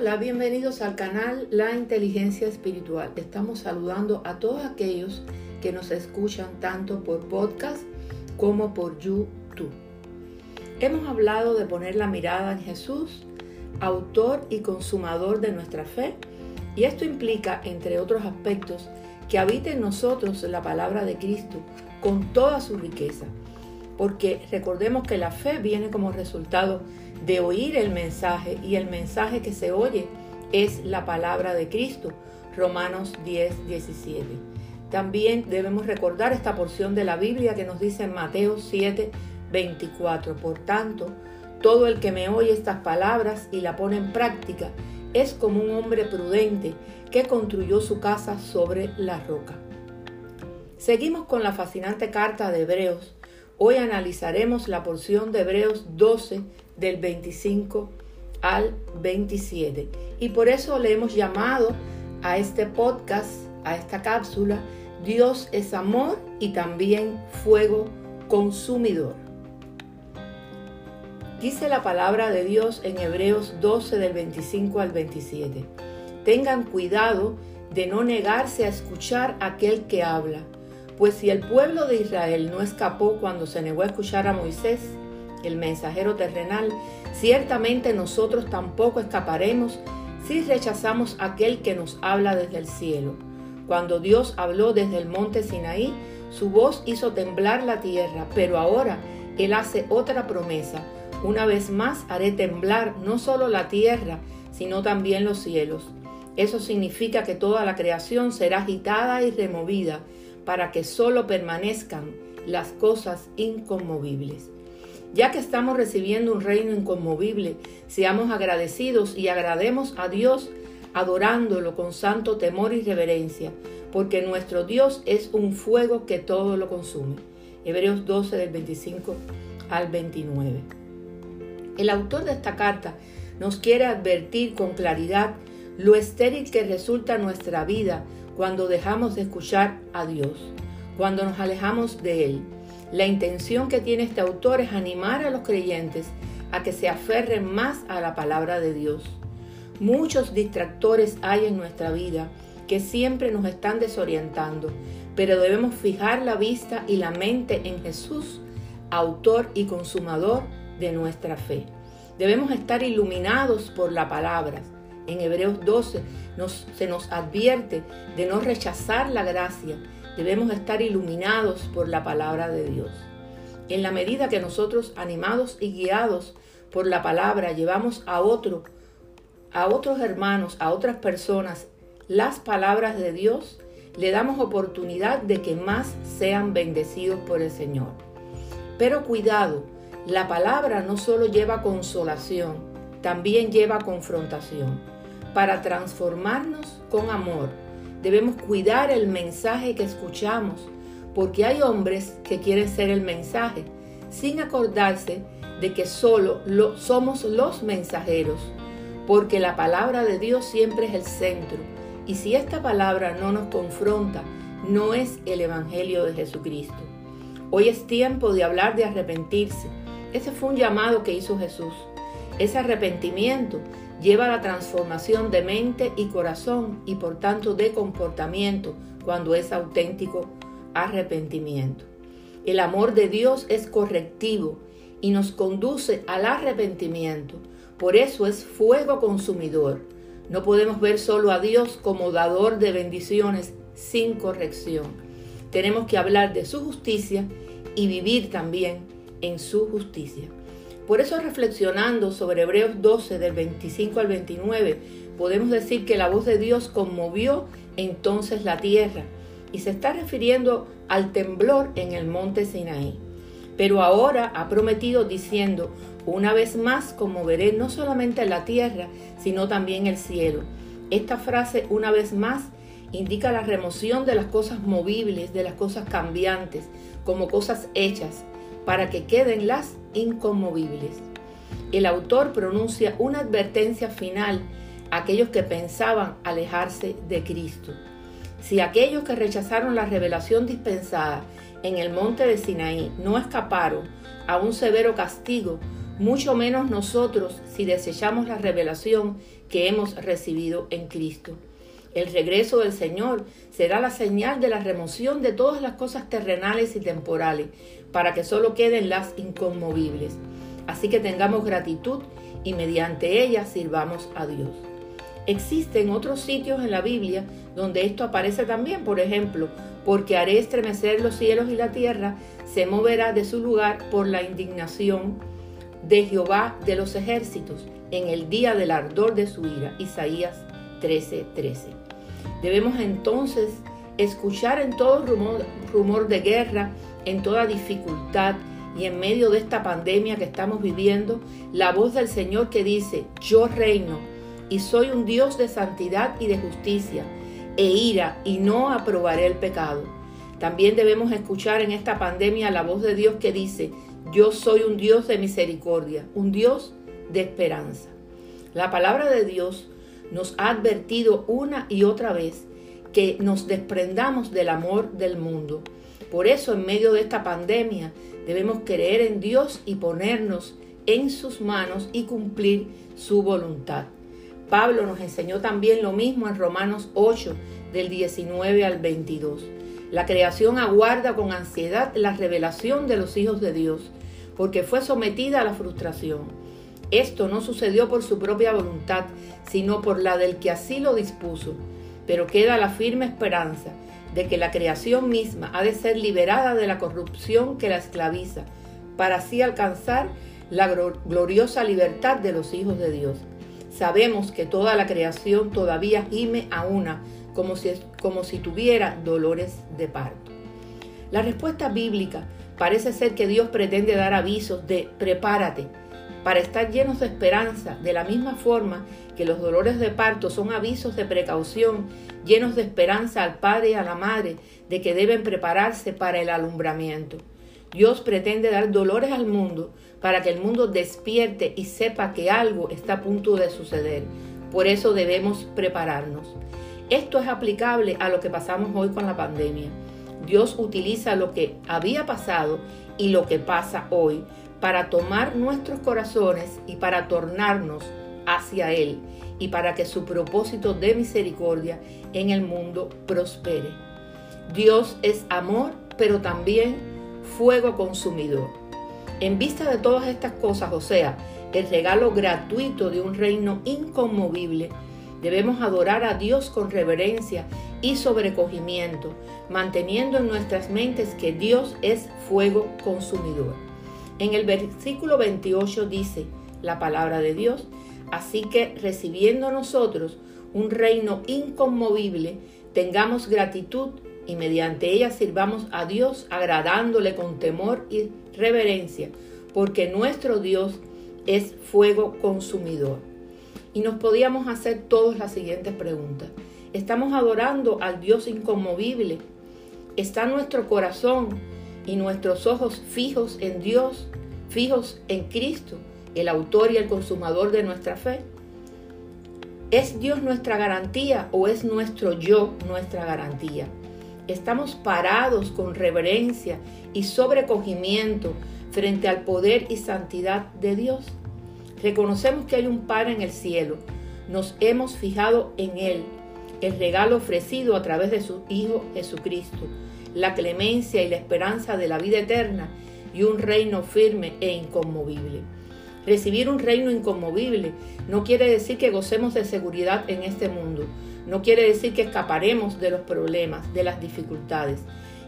Hola, bienvenidos al canal La Inteligencia Espiritual. Estamos saludando a todos aquellos que nos escuchan tanto por podcast como por YouTube. Hemos hablado de poner la mirada en Jesús, autor y consumador de nuestra fe, y esto implica, entre otros aspectos, que habite en nosotros la palabra de Cristo con toda su riqueza, porque recordemos que la fe viene como resultado de oír el mensaje y el mensaje que se oye es la palabra de Cristo. Romanos 10, 17. También debemos recordar esta porción de la Biblia que nos dice en Mateo 7, 24. Por tanto, todo el que me oye estas palabras y la pone en práctica es como un hombre prudente que construyó su casa sobre la roca. Seguimos con la fascinante carta de Hebreos. Hoy analizaremos la porción de Hebreos 12 del 25 al 27. Y por eso le hemos llamado a este podcast, a esta cápsula, Dios es amor y también fuego consumidor. Dice la palabra de Dios en Hebreos 12 del 25 al 27. Tengan cuidado de no negarse a escuchar a aquel que habla, pues si el pueblo de Israel no escapó cuando se negó a escuchar a Moisés, el mensajero terrenal, ciertamente nosotros tampoco escaparemos si rechazamos aquel que nos habla desde el cielo. Cuando Dios habló desde el monte Sinaí, su voz hizo temblar la tierra, pero ahora Él hace otra promesa. Una vez más haré temblar no solo la tierra, sino también los cielos. Eso significa que toda la creación será agitada y removida para que solo permanezcan las cosas inconmovibles. Ya que estamos recibiendo un reino inconmovible, seamos agradecidos y agrademos a Dios adorándolo con santo temor y reverencia, porque nuestro Dios es un fuego que todo lo consume. Hebreos 12 del 25 al 29. El autor de esta carta nos quiere advertir con claridad lo estéril que resulta nuestra vida cuando dejamos de escuchar a Dios, cuando nos alejamos de Él. La intención que tiene este autor es animar a los creyentes a que se aferren más a la palabra de Dios. Muchos distractores hay en nuestra vida que siempre nos están desorientando, pero debemos fijar la vista y la mente en Jesús, autor y consumador de nuestra fe. Debemos estar iluminados por la palabra. En Hebreos 12 se nos advierte de no rechazar la gracia, debemos estar iluminados por la palabra de Dios. En la medida que nosotros, animados y guiados por la palabra, llevamos a otro, a otros hermanos, a otras personas, las palabras de Dios, le damos oportunidad de que más sean bendecidos por el Señor. Pero cuidado, la palabra no solo lleva consolación, también lleva confrontación, para transformarnos con amor Debemos cuidar el mensaje que escuchamos, porque hay hombres que quieren ser el mensaje, sin acordarse de que solo lo, somos los mensajeros, porque la palabra de Dios siempre es el centro, y si esta palabra no nos confronta, no es el Evangelio de Jesucristo. Hoy es tiempo de hablar de arrepentirse. Ese fue un llamado que hizo Jesús. Ese arrepentimiento lleva a la transformación de mente y corazón y por tanto de comportamiento cuando es auténtico arrepentimiento. El amor de Dios es correctivo y nos conduce al arrepentimiento. Por eso es fuego consumidor. No podemos ver solo a Dios como dador de bendiciones sin corrección. Tenemos que hablar de su justicia y vivir también en su justicia. Por eso reflexionando sobre Hebreos 12 del 25 al 29, podemos decir que la voz de Dios conmovió entonces la tierra y se está refiriendo al temblor en el monte Sinaí. Pero ahora ha prometido diciendo, una vez más conmoveré no solamente la tierra, sino también el cielo. Esta frase, una vez más, indica la remoción de las cosas movibles, de las cosas cambiantes, como cosas hechas, para que queden las inconmovibles. El autor pronuncia una advertencia final a aquellos que pensaban alejarse de Cristo. Si aquellos que rechazaron la revelación dispensada en el monte de Sinaí no escaparon a un severo castigo, mucho menos nosotros si desechamos la revelación que hemos recibido en Cristo. El regreso del Señor será la señal de la remoción de todas las cosas terrenales y temporales, para que solo queden las inconmovibles. Así que tengamos gratitud y mediante ella sirvamos a Dios. Existen otros sitios en la Biblia donde esto aparece también, por ejemplo, porque haré estremecer los cielos y la tierra, se moverá de su lugar por la indignación de Jehová de los ejércitos en el día del ardor de su ira. Isaías 13:13. Debemos entonces escuchar en todo rumor de guerra, en toda dificultad y en medio de esta pandemia que estamos viviendo, la voz del Señor que dice, yo reino y soy un Dios de santidad y de justicia e ira y no aprobaré el pecado. También debemos escuchar en esta pandemia la voz de Dios que dice, yo soy un Dios de misericordia, un Dios de esperanza. La palabra de Dios nos ha advertido una y otra vez que nos desprendamos del amor del mundo. Por eso en medio de esta pandemia debemos creer en Dios y ponernos en sus manos y cumplir su voluntad. Pablo nos enseñó también lo mismo en Romanos 8 del 19 al 22. La creación aguarda con ansiedad la revelación de los hijos de Dios, porque fue sometida a la frustración. Esto no sucedió por su propia voluntad, sino por la del que así lo dispuso, pero queda la firme esperanza de que la creación misma ha de ser liberada de la corrupción que la esclaviza, para así alcanzar la gloriosa libertad de los hijos de Dios. Sabemos que toda la creación todavía gime a una, como si, como si tuviera dolores de parto. La respuesta bíblica parece ser que Dios pretende dar avisos de prepárate, para estar llenos de esperanza, de la misma forma que los dolores de parto son avisos de precaución, llenos de esperanza al padre y a la madre de que deben prepararse para el alumbramiento. Dios pretende dar dolores al mundo para que el mundo despierte y sepa que algo está a punto de suceder. Por eso debemos prepararnos. Esto es aplicable a lo que pasamos hoy con la pandemia. Dios utiliza lo que había pasado y lo que pasa hoy para tomar nuestros corazones y para tornarnos hacia Él y para que su propósito de misericordia en el mundo prospere. Dios es amor, pero también fuego consumidor. En vista de todas estas cosas, o sea, el regalo gratuito de un reino inconmovible, debemos adorar a Dios con reverencia y sobrecogimiento, manteniendo en nuestras mentes que Dios es fuego consumidor. En el versículo 28 dice la palabra de Dios, así que recibiendo nosotros un reino inconmovible, tengamos gratitud y mediante ella sirvamos a Dios agradándole con temor y reverencia, porque nuestro Dios es fuego consumidor. Y nos podíamos hacer todas las siguientes preguntas. ¿Estamos adorando al Dios inconmovible? ¿Está nuestro corazón y nuestros ojos fijos en Dios, fijos en Cristo, el autor y el consumador de nuestra fe? ¿Es Dios nuestra garantía o es nuestro yo nuestra garantía? Estamos parados con reverencia y sobrecogimiento frente al poder y santidad de Dios. Reconocemos que hay un Padre en el cielo. Nos hemos fijado en Él, el regalo ofrecido a través de su Hijo Jesucristo la clemencia y la esperanza de la vida eterna y un reino firme e inconmovible. Recibir un reino inconmovible no quiere decir que gocemos de seguridad en este mundo, no quiere decir que escaparemos de los problemas, de las dificultades.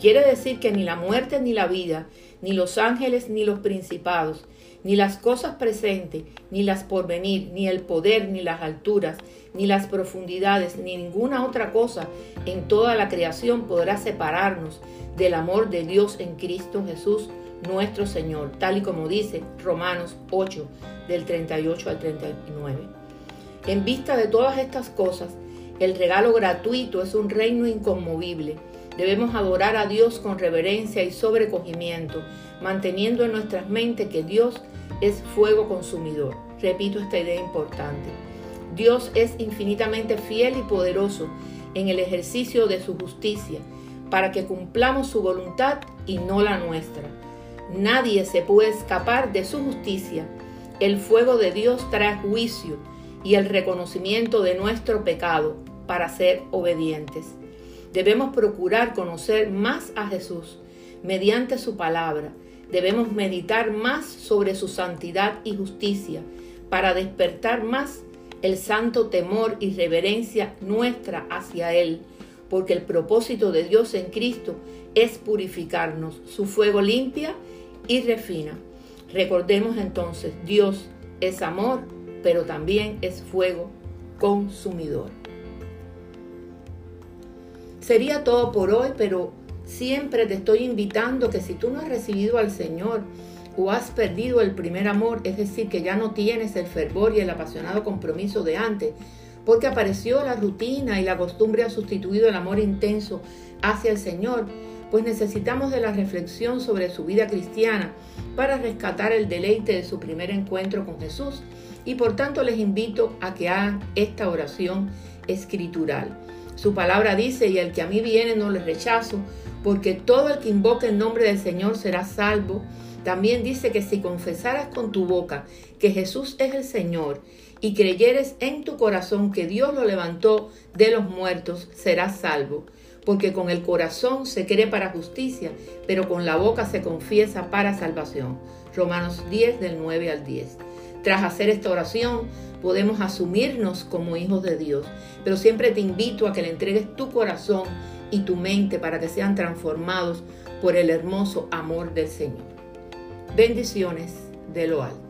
Quiere decir que ni la muerte ni la vida, ni los ángeles ni los principados, ni las cosas presentes, ni las porvenir, ni el poder, ni las alturas, ni las profundidades, ni ninguna otra cosa en toda la creación podrá separarnos del amor de Dios en Cristo Jesús, nuestro Señor, tal y como dice Romanos 8, del 38 al 39. En vista de todas estas cosas, el regalo gratuito es un reino inconmovible. Debemos adorar a Dios con reverencia y sobrecogimiento, manteniendo en nuestras mentes que Dios es fuego consumidor. Repito esta idea importante. Dios es infinitamente fiel y poderoso en el ejercicio de su justicia para que cumplamos su voluntad y no la nuestra. Nadie se puede escapar de su justicia El fuego de Dios trae juicio y el reconocimiento de nuestro pecado para ser obedientes. Debemos procurar conocer más a Jesús mediante su palabra. Debemos meditar más sobre su santidad y justicia para despertar más el santo temor y reverencia nuestra hacia Él, porque el propósito de Dios en Cristo es purificarnos. Su fuego limpia y refina. Recordemos entonces, Dios es amor, pero también es fuego consumidor. Sería todo por hoy, pero siempre te estoy invitando que si tú no has recibido al Señor o has perdido el primer amor, es decir, que ya no tienes el fervor y el apasionado compromiso de antes, porque apareció la rutina y la costumbre ha sustituido el amor intenso hacia el Señor, pues necesitamos de la reflexión sobre su vida cristiana para rescatar el deleite de su primer encuentro con Jesús y por tanto les invito a que hagan esta oración escritural. Su palabra dice, y el que a mí viene no le rechazo, porque todo el que invoque el nombre del Señor será salvo. También dice que si confesaras con tu boca que Jesús es el Señor y creyeres en tu corazón que Dios lo levantó de los muertos, serás salvo porque con el corazón se cree para justicia, pero con la boca se confiesa para salvación. Romanos 10 del 9 al 10. Tras hacer esta oración, podemos asumirnos como hijos de Dios, pero siempre te invito a que le entregues tu corazón y tu mente para que sean transformados por el hermoso amor del Señor. Bendiciones de lo alto.